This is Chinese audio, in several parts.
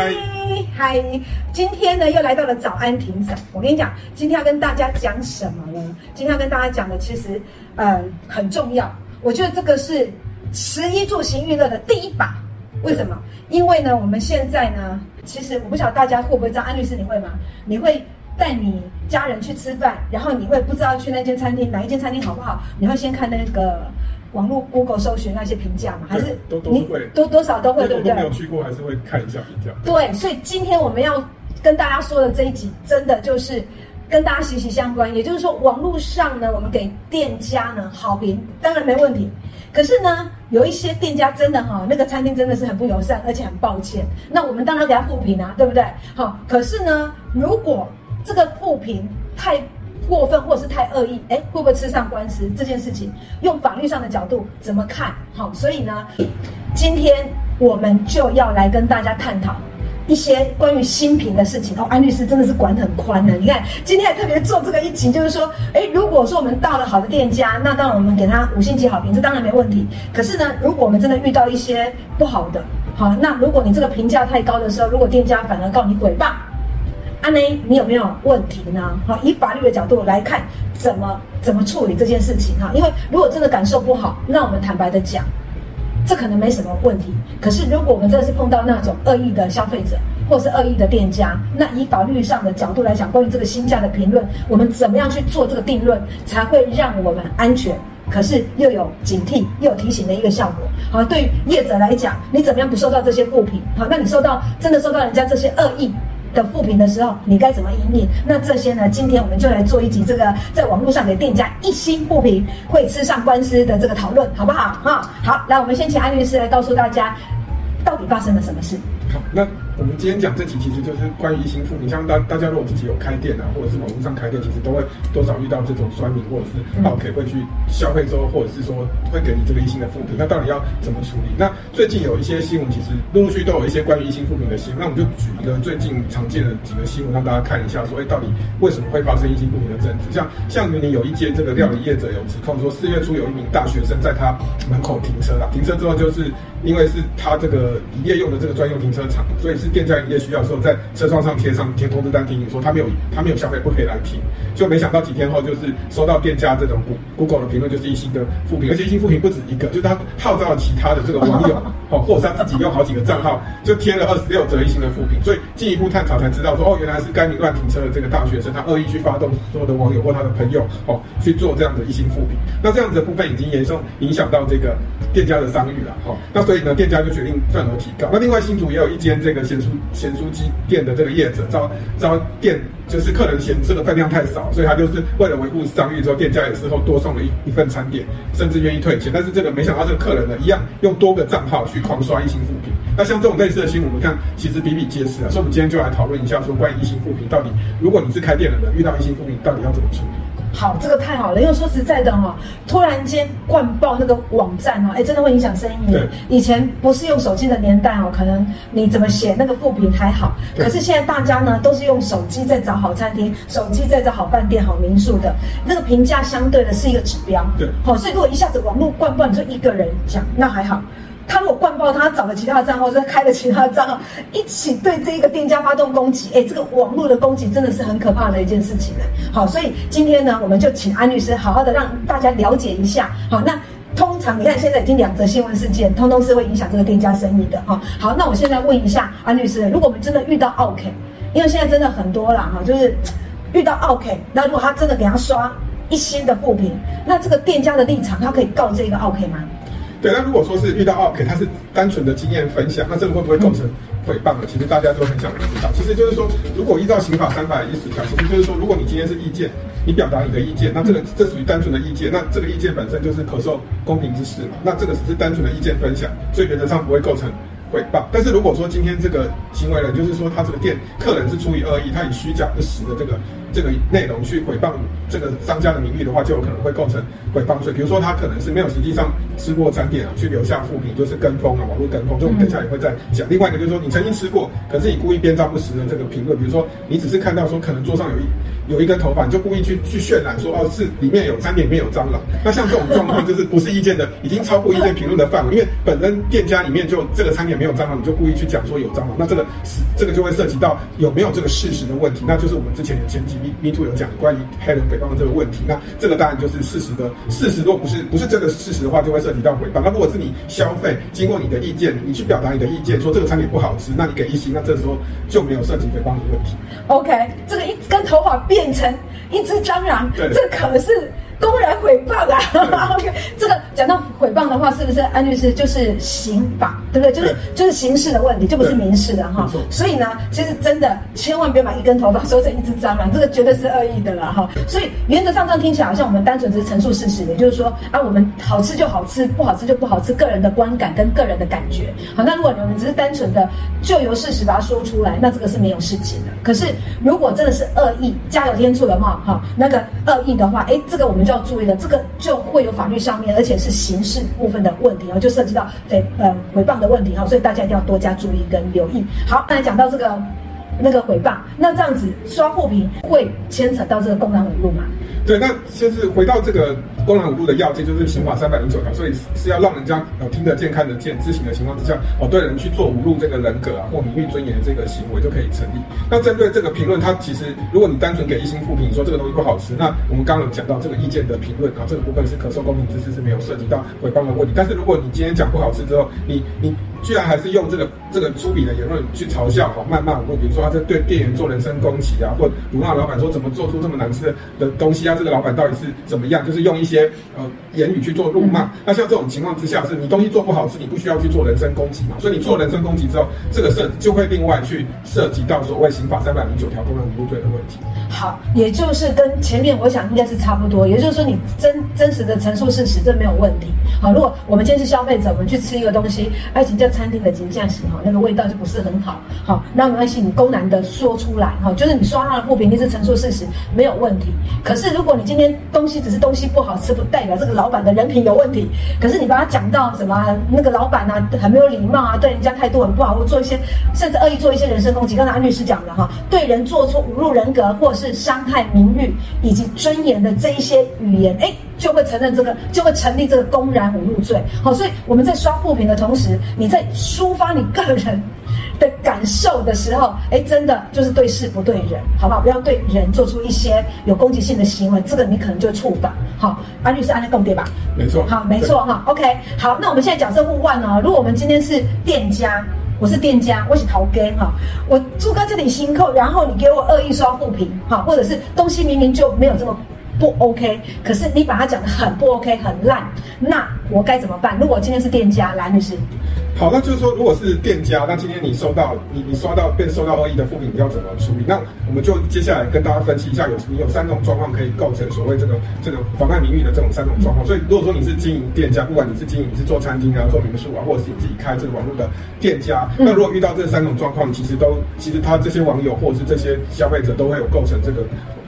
嗨嗨，今天呢又来到了早安霆嫂。我跟你讲，今天要跟大家讲什么呢？今天要跟大家讲的其实呃很重要。我觉得这个是十一住行娱乐的第一把。为什么？因为呢，我们现在呢，其实我不晓得大家会不会知道，安律师你会吗？你会带你家人去吃饭，然后你会不知道去那间餐厅哪一间餐厅好不好？你会先看那个。网络 Google 搜寻那些评价嘛，还是都都会多多少都会，对不对？没有去过，还是会看一下评价。对，所以今天我们要跟大家说的这一集，真的就是跟大家息息相关。也就是说，网络上呢，我们给店家呢好评，当然没问题。可是呢，有一些店家真的哈，那个餐厅真的是很不友善，而且很抱歉。那我们当然给他负评啊，对不对？好，可是呢，如果这个负评太过分或是太恶意，哎，会不会吃上官司？这件事情用法律上的角度怎么看？好，所以呢，今天我们就要来跟大家探讨一些关于新品的事情。哦，安律师真的是管很宽的。你看，今天还特别做这个疫情，就是说，哎，如果说我们到了好的店家，那当然我们给他五星级好评，这当然没问题。可是呢，如果我们真的遇到一些不好的，好，那如果你这个评价太高的时候，如果店家反而告你诽谤。阿内，你有没有问题呢？好，以法律的角度来看，怎么怎么处理这件事情哈？因为如果真的感受不好，那我们坦白的讲，这可能没什么问题。可是如果我们真的是碰到那种恶意的消费者，或是恶意的店家，那以法律上的角度来讲，关于这个新价的评论，我们怎么样去做这个定论，才会让我们安全？可是又有警惕，又有提醒的一个效果。好，对于业者来讲，你怎么样不受到这些负评？好，那你受到真的受到人家这些恶意的负评的时候，你该怎么引领？那这些呢？今天我们就来做一集这个在网络上给店家一星负评会吃上官司的这个讨论，好不好？哈，好，来，我们先请安律师来告诉大家，到底发生了什么事。好，那。我们今天讲这集，其实就是关于一星负评。像大大家如果自己有开店啊，或者是网络上开店，其实都会多少遇到这种酸民或者是 OK 会去消费之后，或者是说会给你这个一星的负评。那到底要怎么处理？那最近有一些新闻，其实陆陆续都有一些关于一星负评的新闻。那我们就举一个最近常见的几个新闻，让大家看一下，说，哎，到底为什么会发生一星负评的争执？像像云林有一间这个料理业者有指控说，四月初有一名大学生在他门口停车了，停车之后就是因为是他这个营业用的这个专用停车场，所以是。店家营业需要的时候，在车窗上贴上贴通知单，提醒说他没有他没有消费，不可以来停。就没想到几天后，就是收到店家这种 Google 的评论，就是一星的负评，而且一星负评不止一个，就是他号召了其他的这个网友，哦，或者是他自己用好几个账号，就贴了二十六则一星的负评。所以进一步探讨才知道说，哦，原来是该名乱停车的这个大学生，他恶意去发动所有的网友或他的朋友，哦，去做这样的一星负评。那这样子的部分已经严重影响到这个店家的商誉了，哈。那所以呢，店家就决定份额提高。那另外新竹也有一间这个咸酥。咸酥鸡店的这个业者招招店就是客人嫌这个分量太少，所以他就是为了维护商誉，之后店家也事后多送了一一份餐点，甚至愿意退钱。但是这个没想到这个客人呢，一样用多个账号去狂刷一星负评。那像这种类似的新闻，我们看其实比比皆是啊。所以我们今天就来讨论一下，说关于一星负评到底，如果你是开店的人，遇到一星负评，到底要怎么处理？好，这个太好了，因为说实在的哈，突然间灌爆那个网站哈，哎，真的会影响生意。对，以前不是用手机的年代哦，可能你怎么写那个副评还好，可是现在大家呢都是用手机在找好餐厅，手机在找好饭店、好民宿的，那个评价相对的是一个指标。对，好，所以如果一下子网络灌爆，你说一个人讲那还好。他如果灌爆，他找了其他的账号，或者开了其他的账号，一起对这一个店家发动攻击，哎，这个网络的攻击真的是很可怕的一件事情呢。好，所以今天呢，我们就请安律师好好的让大家了解一下。好，那通常你看现在已经两则新闻事件，通通是会影响这个店家生意的。哈，好，那我现在问一下安律师，如果我们真的遇到 OK，，因为现在真的很多啦，哈，就是遇到 OK，，那如果他真的给他刷一星的负评，那这个店家的立场，他可以告这个 OK 吗？对，那如果说是遇到 OK，他是单纯的经验分享，那这个会不会构成诽谤呢？其实大家都很想知道。其实就是说，如果依照刑法三百一十条，其实就是说，如果你今天是意见，你表达你的意见，那这个这属于单纯的意见，那这个意见本身就是可受公平之事嘛。那这个只是单纯的意见分享，所以原则上不会构成诽谤。但是如果说今天这个行为人，就是说他这个店客人是出于恶意，他以虚假不实的这个这个内容去诽谤这个商家的名誉的话，就有可能会构成诽谤罪。比如说他可能是没有实际上吃过餐点啊，去留下负评，就是跟风啊，网络跟风。就我们等下也会再讲。另外一个就是说，你曾经吃过，可是你故意编造不实的这个评论，比如说你只是看到说可能桌上有一有一根头发，你就故意去去渲染说哦是里面有餐点里面有蟑螂。那像这种状况就是不是意见的，已经超过意见评论的范围，因为本身店家里面就这个餐点没有蟑螂，你就故意去讲说有蟑螂，那这个是这个就会涉及到有没有这个事实的问题，那就是我们之前有前几 Me Too 有讲关于黑人诽谤的这个问题，那这个当然就是事实的事实，如果不是不是这个事实的话，就会涉及到诽谤。那如果是你消费经过你的意见，你去表达你的意见，说这个产品不好吃，那你给一星，那这时候就没有涉及诽谤的问题。OK，这个一根头发变成一只蟑螂，对这可是。公然诽谤啊！OK，这个讲到诽谤的话，是不是安律师就是刑法，对不对？就是就是刑事的问题，就不是民事的哈。所以呢，其实真的千万别把一根头发说成一只蟑螂，这个绝对是恶意的了哈。所以原则上这样听起来好像我们单纯只是陈述事实，也就是说啊，我们好吃就好吃，不好吃就不好吃，个人的观感跟个人的感觉。好，那如果你们只是单纯的就由事实把它说出来，那这个是没有事情的。可是如果真的是恶意，加油添醋的话，哈，那个恶意的话，哎，这个我们要注意了，这个就会有法律上面，而且是刑事部分的问题哦，就涉及到诽呃诽谤的问题哈，所以大家一定要多加注意跟留意。好，刚才讲到这个那个诽谤，那这样子刷货评会牵扯到这个公然侮辱吗？对，那就是回到这个公然侮辱的要件，就是刑法三百零九条，所以是要让人家呃听得见、看得见、知情的情况之下，哦，对人去做侮辱这个人格啊或名誉尊严的这个行为就可以成立。那针对这个评论，它其实如果你单纯给一星负评，说这个东西不好吃，那我们刚刚有讲到这个意见的评论啊，这个部分是可受公平之事，是没有涉及到诽谤的问题。但是如果你今天讲不好吃之后，你你。居然还是用这个这个粗鄙的言论去嘲笑、哈谩骂我，比如说他在对店员做人身攻击啊，或辱骂老板说怎么做出这么难吃的东西啊，这个老板到底是怎么样？就是用一些呃言语去做辱骂。那像这种情况之下，是你东西做不好是，你不需要去做人身攻击嘛？所以你做人身攻击之后，这个涉就会另外去涉及到所谓刑法三百零九条公然侮辱罪的问题。好，也就是跟前面我想应该是差不多，也就是说你真真实的陈述事实，这没有问题。好，如果我们今天是消费者，我们去吃一个东西，爱情在餐厅的金价型哈，那个味道就不是很好。好，那没关系，你公然的说出来哈，就是你刷他的不平，你是陈述事实，没有问题。可是如果你今天东西只是东西不好是，不代表这个老板的人品有问题。可是你把他讲到什么那个老板啊，很没有礼貌啊，对人家态度很不好，或做一些甚至恶意做一些人身攻击。刚才安律师讲了哈，对人做出侮辱人格或是伤害名誉以及尊严的这一些语言，哎。就会承认这个，就会成立这个公然侮辱罪。好，所以我们在刷负评的同时，你在抒发你个人的感受的时候，哎，真的就是对事不对人，好不好？不要对人做出一些有攻击性的行为，这个你可能就触犯。好，安律师安利共对吧？没错。好，没错哈。OK，好，那我们现在假设互换哦。如果我们今天是店家，我是店家，我是淘根哈，我住在这里新扣，然后你给我恶意刷负评，哈，或者是东西明明就没有这么。不 OK，可是你把它讲的很不 OK，很烂，那我该怎么办？如果今天是店家，蓝律师。好，那就是说，如果是店家，那今天你收到你你刷到被收到恶意的负评，你要怎么处理？那我们就接下来跟大家分析一下有，有你有三种状况可以构成所谓这个这个妨碍名誉的这种三种状况。所以，如果说你是经营店家，不管你是经营你是做餐厅啊、做民宿啊，或者是你自己开这个网络的店家，那如果遇到这三种状况，其实都其实他这些网友或者是这些消费者都会有构成这个。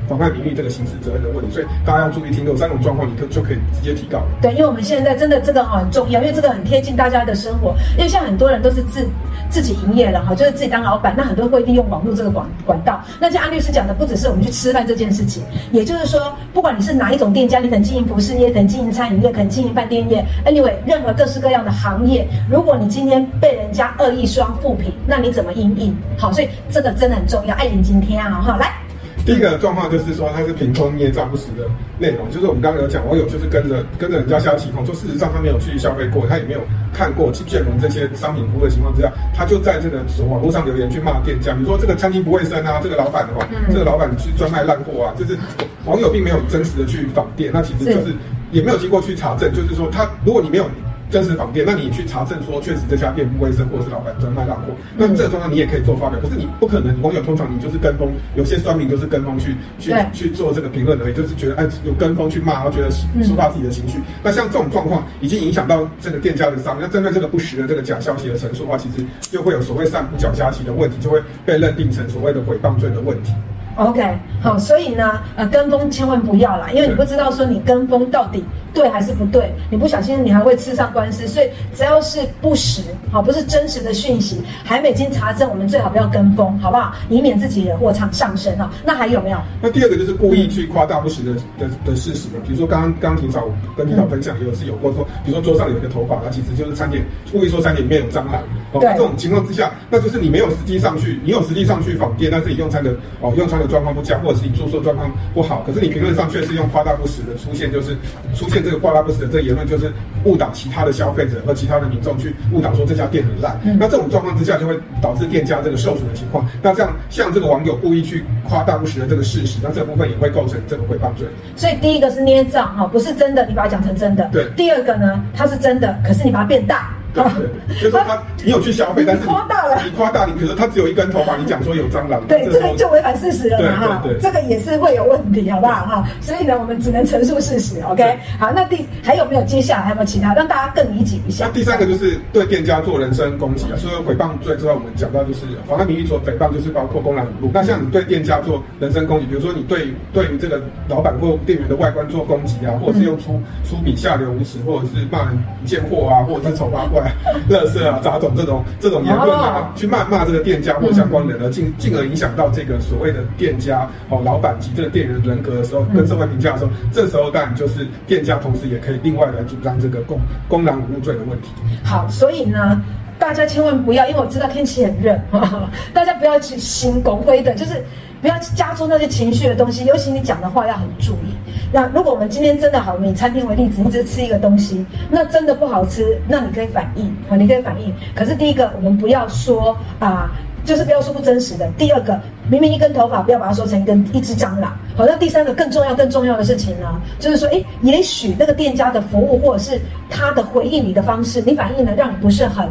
妨害名誉这个刑事责任的问题，所以大家要注意听，有三种状况，你可就可以直接提告。对，因为我们现在真的这个很重要，因为这个很贴近大家的生活。因为像很多人都是自自己营业了哈，就是自己当老板，那很多人会利用网络这个管管道。那像安律师讲的，不只是我们去吃饭这件事情，也就是说，不管你是哪一种店家，你可能经营服饰业，可能经营餐饮业，可能经营饭店业，anyway，任何各式各样的行业，如果你今天被人家恶意刷负评，那你怎么应应？好，所以这个真的很重要。爱邻今天啊，哈，来。第一个状况就是说，它是凭空捏造不实的内容，就是我们刚刚有讲，网友就是跟着跟着人家瞎起哄，说事实上他没有去消费过，他也没有看过去见闻这些商品服务的情况之下，他就在这个网络上留言去骂店家，比如说这个餐厅不卫生啊，这个老板的话，这个老板去专卖烂货啊，就是网友并没有真实的去访店，那其实就是也没有经过去查证，就是说他如果你没有。真实访店，那你去查证说确实这家店不卫生，或者是老板专卖烂货，那这个状况你也可以做发表。可是你不可能，网友通常你就是跟风，有些酸民就是跟风去去去做这个评论而已，就是觉得哎有跟风去骂，然后觉得抒发自己的情绪。那像这种状况已经影响到这个店家的商誉，那针对这个不实的这个假消息的陈述的话，其实就会有所谓散布假消息的问题，就会被认定成所谓的诽谤罪的问题。OK，好，所以呢，呃，跟风千万不要啦，因为你不知道说你跟风到底对还是不对，你不小心你还会吃上官司。所以只要是不实，好，不是真实的讯息，还没经查证，我们最好不要跟风，好不好？以免自己惹祸上上身哈。那还有没有？那第二个就是故意去夸大不实的的的事实嘛，比如说刚刚刚庭嫂跟霆嫂分享也有是有过说，比如说桌上有一个头发，它其实就是餐点故意说餐点里面有蟑螂。哦，这种情况之下，那就是你没有实际上去，你有实际上去访店，但是你用餐的哦用餐的状况不佳，或者是你住宿状况不好，可是你评论上却是用夸大不实的出现，就是出现这个夸大不实的这个言论，就是误导其他的消费者和其他的民众去误导说这家店很烂。嗯、那这种状况之下，就会导致店家这个受损的情况。那这样像这个网友故意去夸大不实的这个事实，那这部分也会构成这个诽谤罪。所以第一个是捏造哈，不是真的，你把它讲成真的。对。第二个呢，它是真的，可是你把它变大。对对，就是说他，你有去消费，但是你夸大了，你夸大，你可是他只有一根头发，你讲说有蟑螂，对，这个就违反事实了嘛哈，这个也是会有问题，好不好哈？所以呢，我们只能陈述事实，OK？好，那第还有没有接下来还有没有其他，让大家更理解一下？那第三个就是对店家做人身攻击啊，所以诽谤罪之外，我们讲到就是妨碍名誉所诽谤，就是包括公然侮辱。那像你对店家做人身攻击，比如说你对对于这个老板或店员的外观做攻击啊，或者是用粗粗鄙、下流、无耻，或者是骂人贱货啊，或者是丑八怪、垃圾。啊，杂种这种这种言论啊，去谩骂这个店家或相关人呢，进进而影响到这个所谓的店家哦，老板及这个店员人格的时候，跟社会评价的时候，这时候当然就是店家同时也可以另外来主张这个公公然侮辱罪的问题。好，所以呢，大家千万不要，因为我知道天气很热，大家不要去心拱灰的，就是。不要加重那些情绪的东西，尤其你讲的话要很注意。那如果我们今天真的好，以餐厅为例子，你只是吃一个东西，那真的不好吃，那你可以反应啊，你可以反应。可是第一个，我们不要说啊，就是不要说不真实的。第二个，明明一根头发，不要把它说成一根一只蟑螂。好，那第三个更重要、更重要的事情呢，就是说，诶，也许那个店家的服务或者是他的回应你的方式，你反应的让你不是很。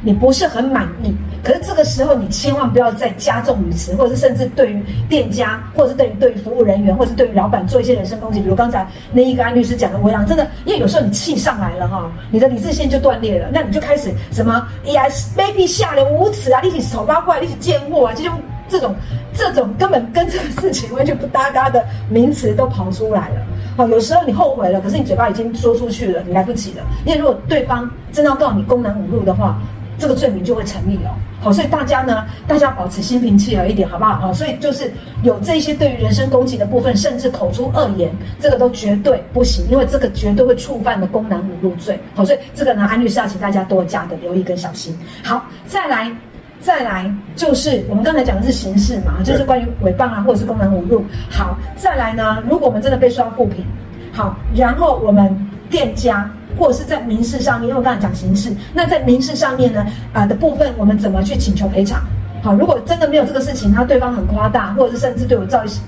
你不是很满意，可是这个时候你千万不要再加重语词，或者是甚至对于店家，或者是对于对于服务人员，或者是对于老板做一些人身攻击。比如刚才那一个安律师讲的，我想真的，因为有时候你气上来了哈，你的理智线就断裂了，那你就开始什么哎呀卑鄙下流无耻啊，你是丑八怪，你是贱货啊，这种这种这种根本跟这个事情完全不搭嘎的名词都跑出来了。好，有时候你后悔了，可是你嘴巴已经说出去了，你来不及了。因为如果对方真要告你公然侮辱的话，这个罪名就会成立了，好，所以大家呢，大家保持心平气和一点，好不好？好，所以就是有这些对于人身攻击的部分，甚至口出恶言，这个都绝对不行，因为这个绝对会触犯了公然侮辱罪。好，所以这个呢，安律师要请大家多加的留意跟小心。好，再来，再来就是我们刚才讲的是刑事嘛，就是关于诽谤啊，或者是公然侮辱。好，再来呢，如果我们真的被刷负评，好，然后我们店家。或者是在民事上面，因为我刚才讲刑事，那在民事上面呢，啊、的部分，我们怎么去请求赔偿？好，如果真的没有这个事情，那对方很夸大，或者是甚至对我造一些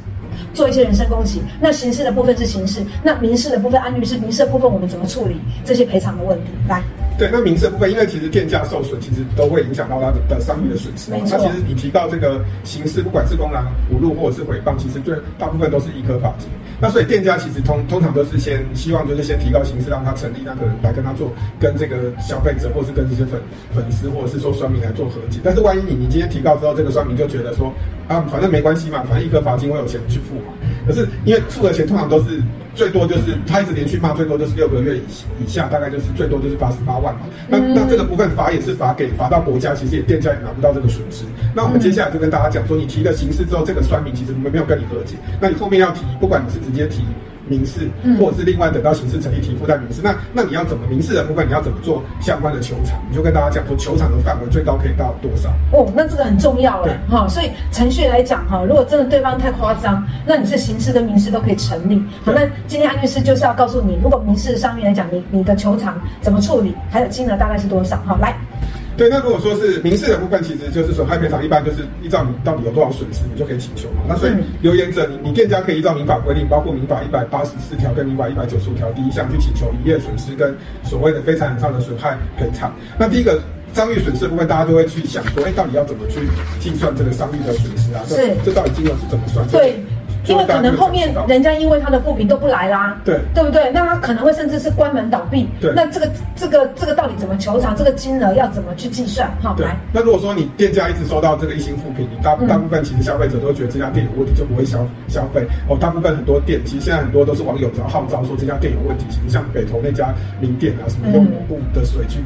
做一些人身攻击，那刑事的部分是刑事，那民事的部分，安律师，民事的部分我们怎么处理这些赔偿的问题？来。对，那民事的部分，因为其实店家受损，其实都会影响到他的的商誉的损失。那其实你提到这个刑事，不管是公然侮辱或者是诽谤，其实最大部分都是一颗罚金。那所以店家其实通通常都是先希望就是先提高刑事，让他成立那个人来跟他做，跟这个消费者或是跟这些粉粉丝或者是说酸民来做和解。但是万一你你今天提高之后，这个酸民就觉得说啊，反正没关系嘛，反正一颗罚金我有钱去付嘛。可是因为付的钱通常都是。最多就是他一直连续骂，最多就是六个月以以下，大概就是最多就是罚十八万嘛。那那这个部分罚也是罚给罚到国家，其实也店家也拿不到这个损失。那我们接下来就跟大家讲说，你提了刑事之后，这个酸民其实我们没有跟你和解，那你后面要提，不管你是直接提。民事，或者是另外等到刑事成立提附带民事，那那你要怎么民事的部分，你要怎么做相关的球场？你就跟大家讲说，球场的范围最高可以到多少？哦，那这个很重要了哈。所以程序来讲哈，如果真的对方太夸张，那你是刑事跟民事都可以成立。好，那今天安律师就是要告诉你，如果民事上面来讲，你你的球场怎么处理，还有金额大概是多少？好，来。对，那如果说是民事的部分，其实就是损害赔偿，一般就是依照你到底有多少损失，你就可以请求嘛。那所以留言者，你你店家可以依照民法规定，包括民法一百八十四条跟民法一百九十五条第一项去请求营业损失跟所谓的非财产上的损害赔偿。那第一个商誉损失的部分，大家都会去想说，哎，到底要怎么去计算这个商誉的损失啊？是，这到底金额是怎么算？对。因为可能后面人家因为他的负评都不来啦，对，对不对？那他可能会甚至是关门倒闭。对，那这个这个这个到底怎么求偿？这个金额要怎么去计算？好，来。那如果说你店家一直收到这个一星负评，你大大部分其实消费者都觉得这家店有问题，就不会消消费。哦，大部分很多店，其实现在很多都是网友只要号召说这家店有问题，其实像北投那家名店啊，什么用抹布的水去。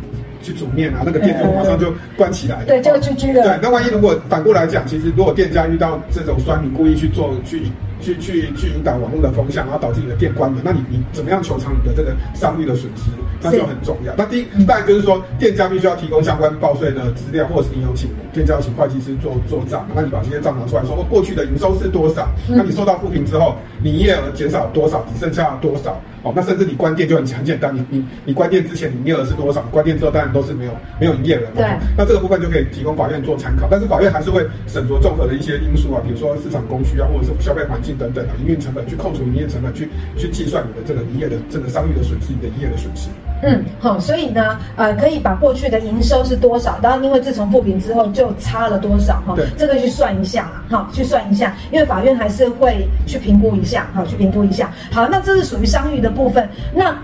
去煮面啊，那个店就马上就关起来了。对，就。对，那万一如果反过来讲，其实如果店家遇到这种酸民故意去做、去、去、去、去引导网络的风向，然后导致你的店关门，那你你怎么样求偿你的这个商誉的损失？那就很重要。那第一，当然就是说，店家必须要提供相关报税的资料，或者是你有请店家有请会计师做做账，那你把这些账拿出来说，过去的营收是多少？那你收到负评之后，你营业额减少多少？只剩下多少？哦，那甚至你关店就很很简单，你你你关店之前你营业额是多少？关店之后当然都是没有没有营业额嘛。对。那这个部分就可以提供法院做参考，但是法院还是会审酌综合的一些因素啊，比如说市场供需啊，或者是消费环境等等啊，营运成本去扣除营业成本，去去计算你的这个营业的这个商誉的损失，你的营业的损失。嗯，好，所以呢，呃，可以把过去的营收是多少，然后因为自从复评之后就差了多少哈，对，这个去算一下啦，哈，去算一下，因为法院还是会去评估一下，哈，去评估一下。好，那这是属于商誉的部分。那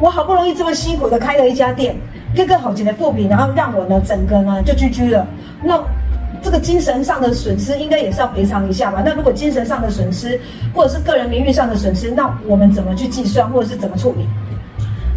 我好不容易这么辛苦的开了一家店，个个好几的复评，然后让我呢整个呢就居居了。那这个精神上的损失应该也是要赔偿一下吧？那如果精神上的损失，或者是个人名誉上的损失，那我们怎么去计算，或者是怎么处理？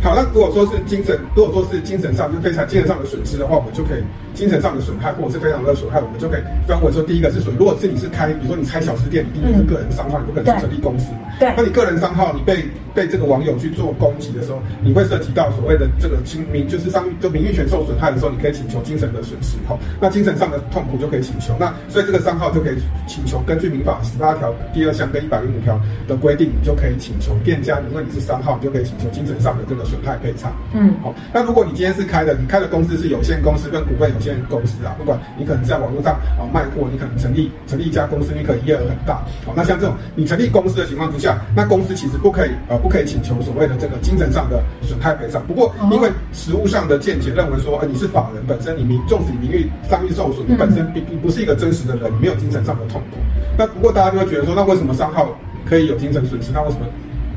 好，那如果说是精神，如果说是精神上，就非常精神上的损失的话，我们就可以精神上的损害，或者是非常的损害，我们就可以分为说，第一个是损，如果是你是开，比如说你开小吃店，你一定是个人伤害，你不可能是成立公司嘛。对。那你个人商号，你被被这个网友去做攻击的时候，你会涉及到所谓的这个亲名，就是商就名誉权受损害的时候，你可以请求精神的损失。哈，那精神上的痛苦就可以请求。那所以这个商号就可以请求，根据民法十八条第二项跟一百零五条的规定，你就可以请求店家，因为你是商号，你就可以请求精神上的这个损害赔偿。嗯，好。那如果你今天是开的，你开的公司是有限公司跟股份有限公司啊，不管你可能在网络上啊卖货，你可能成立成立一家公司，你可能营业额很大。好，那像这种你成立公司的情况之下，那公司其实不可以呃不可以请求所谓的这个精神上的损害赔偿。不过因为实务上的见解认为说，呃你是法人本身，你名纵使你名誉商誉受损，你本身并并不是一个真实的人，你没有精神上的痛苦。那不过大家就会觉得说，那为什么商号可以有精神损失？那为什么？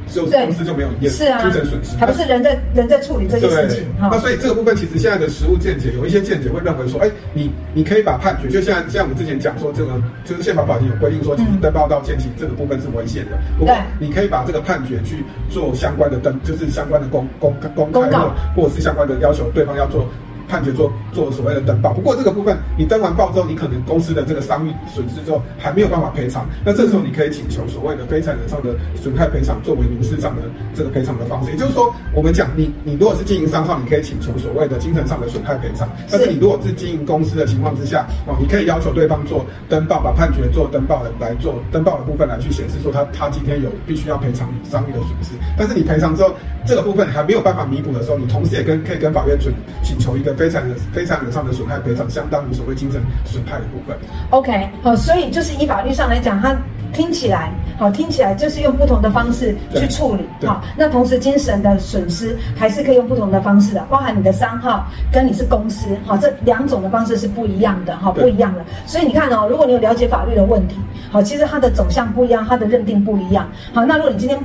就公司就没有营业，是啊，精神损失，还不是人在人在处理这些事情。那所以这个部分其实现在的实务见解，有一些见解会认为说，哎，你你可以把判决，就像像我们之前讲说，这个就是宪法法庭有规定说，其实登报道歉其实这个部分是违宪的。不过你可以把这个判决去做相关的登，就是相关的公公公开或或者是相关的要求，对方要做。判决做做所谓的登报，不过这个部分你登完报之后，你可能公司的这个商誉损失之后还没有办法赔偿，那这时候你可以请求所谓的非财产上的损害赔偿作为民事上的这个赔偿的方式。也就是说，我们讲你你如果是经营商号，你可以请求所谓的精神上的损害赔偿，但是你如果是经营公司的情况之下，哦，你可以要求对方做登报，把判决做登报的来做登报的部分来去显示说他他今天有必须要赔偿你商誉的损失，但是你赔偿之后这个部分还没有办法弥补的时候，你同时也跟可以跟法院准请求一个。非常的非常有上的损害赔偿，相当于所谓精神损害的部分。OK，好，所以就是以法律上来讲，它听起来好，听起来就是用不同的方式去处理。好，那同时精神的损失还是可以用不同的方式的，包含你的商号跟你是公司，好，这两种的方式是不一样的，好，不一样的。所以你看哦，如果你有了解法律的问题，好，其实它的走向不一样，它的认定不一样。好，那如果你今天。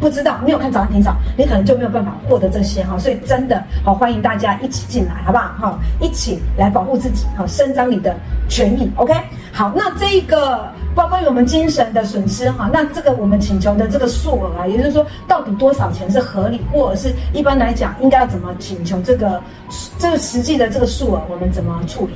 不知道没有看早安庭嫂，你可能就没有办法获得这些哈，所以真的好欢迎大家一起进来，好不好？好，一起来保护自己，好，伸张你的权益。OK，好，那这个包括我们精神的损失哈，那这个我们请求的这个数额啊，也就是说到底多少钱是合理，或者是一般来讲应该要怎么请求这个这个实际的这个数额，我们怎么处理？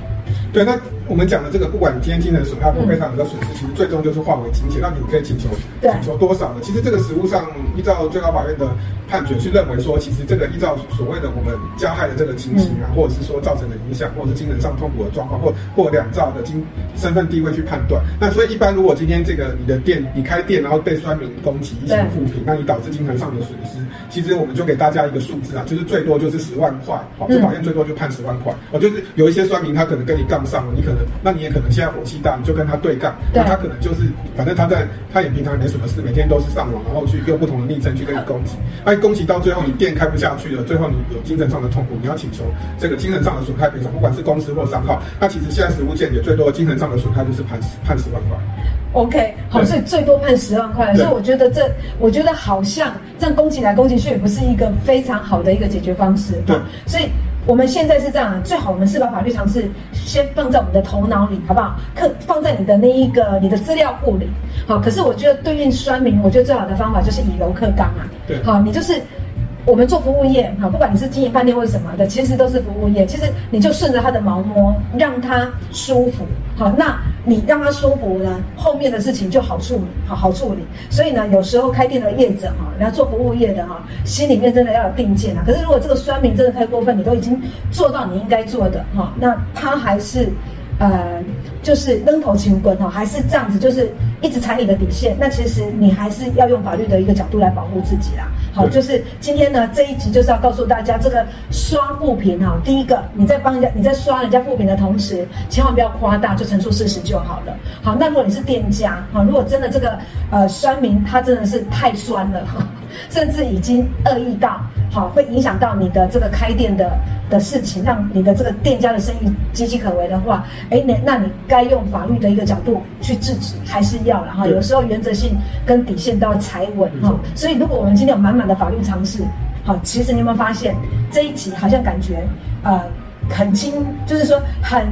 对，那我们讲的这个，不管你今天精神损害或非常的损失，其实最终就是化为金钱。那你可以请求请求多少呢？其实这个实务上，依照最高法院的判决，是认为说，其实这个依照所谓的我们加害的这个情形啊，或者是说造成的影响，或者是精神上痛苦的状况，或或两造的经身份地位去判断。那所以一般如果今天这个你的店你开店，然后被酸民攻击一些负评，那你导致精神上的损失，其实我们就给大家一个数字啊，就是最多就是十万块。好，这法院最多就判十万块。哦，就是有一些酸民他可能跟你杠上了，你可能。那你也可能现在火气大，你就跟他对杠，那他可能就是反正他在他也平常也没什么事，每天都是上网，然后去用不同的昵称去跟你攻击，那攻击到最后你店开不下去了，最后你有精神上的痛苦，你要请求这个精神上的损害赔偿，不管是公司或商号，那其实现在实物见解最多的精神上的损害就是判判十万块。OK，好，所以最多判十万块，所以我觉得这，我觉得好像这样攻击来攻击去也不是一个非常好的一个解决方式。对，所以我们现在是这样，最好我们是把法律常识先放在我们的头脑里，好不好？可放在你的那一个你的资料库里。好，可是我觉得对应酸民，我觉得最好的方法就是以柔克刚啊。对，好，你就是。我们做服务业，哈，不管你是经营饭店或者什么的，其实都是服务业。其实你就顺着他的毛摸，让他舒服，好，那你让他舒服呢，后面的事情就好处理，好好处理。所以呢，有时候开店的业者哈，然后做服务业的哈，心里面真的要有定见啊。可是如果这个酸民真的太过分，你都已经做到你应该做的哈，那他还是。呃，就是扔头轻滚哈，还是这样子，就是一直踩你的底线。那其实你还是要用法律的一个角度来保护自己啦。好，就是今天呢这一集就是要告诉大家，这个刷负评哈，第一个你在帮人家你在刷人家负评的同时，千万不要夸大，就陈述事实就好了。好，那如果你是店家哈，如果真的这个呃酸民他真的是太酸了哈，甚至已经恶意到好会影响到你的这个开店的。的事情，让你的这个店家的生意岌岌可危的话，哎，那那你该用法律的一个角度去制止，还是要了哈。有时候原则性跟底线都要踩稳哈。所以，如果我们今天有满满的法律常识，好，其实你有没有发现这一集好像感觉呃很轻，就是说很。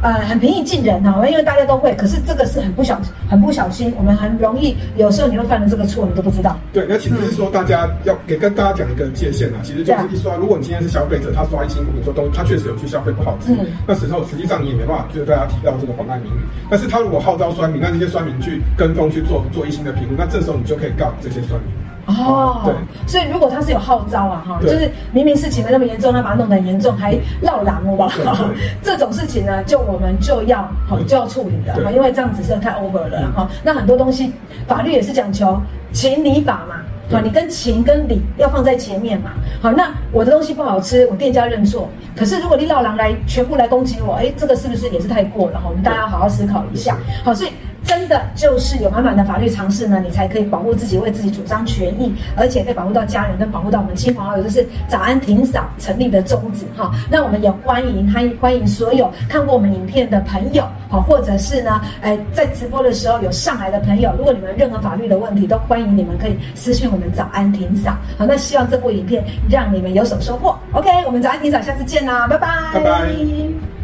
呃，很平易近人哈，因为大家都会。可是这个是很不小，很不小心，我们很容易，有时候你会犯了这个错，你都不知道。对，那其实是说大家要给跟大家讲一个界限啊，其实就是一刷，如果你今天是消费者，他刷一星，你说都他确实有去消费不好吃，嗯、那时候实际上你也没办法就是大家提到这个妨碍名誉。但是他如果号召酸民，那这些酸民去跟风去做做一星的评论，那这时候你就可以告这些酸民。哦，对，所以如果他是有号召啊，哈，就是明明事情没那么严重，他把它弄得很严重，还闹狼，好不好？这种事情呢，就我们就要好就要处理的哈，因为这样子是太 over 了哈。那很多东西法律也是讲求情理法嘛，好，你跟情跟理要放在前面嘛。好，那我的东西不好吃，我店家认错，可是如果你闹狼来全部来攻击我，哎，这个是不是也是太过了哈？我们大家要好好思考一下。好，所以。真的就是有满满的法律常识呢，你才可以保护自己，为自己主张权益，而且可以保护到家人，跟保护到我们亲朋好友。就是早安霆嫂成立的宗旨哈。那我们也欢迎欢迎欢迎所有看过我们影片的朋友，好，或者是呢，哎，在直播的时候有上来的朋友，如果你们任何法律的问题，都欢迎你们可以私信我们早安霆嫂。好，那希望这部影片让你们有所收获。OK，我们早安霆嫂下次见啦，拜拜。拜拜。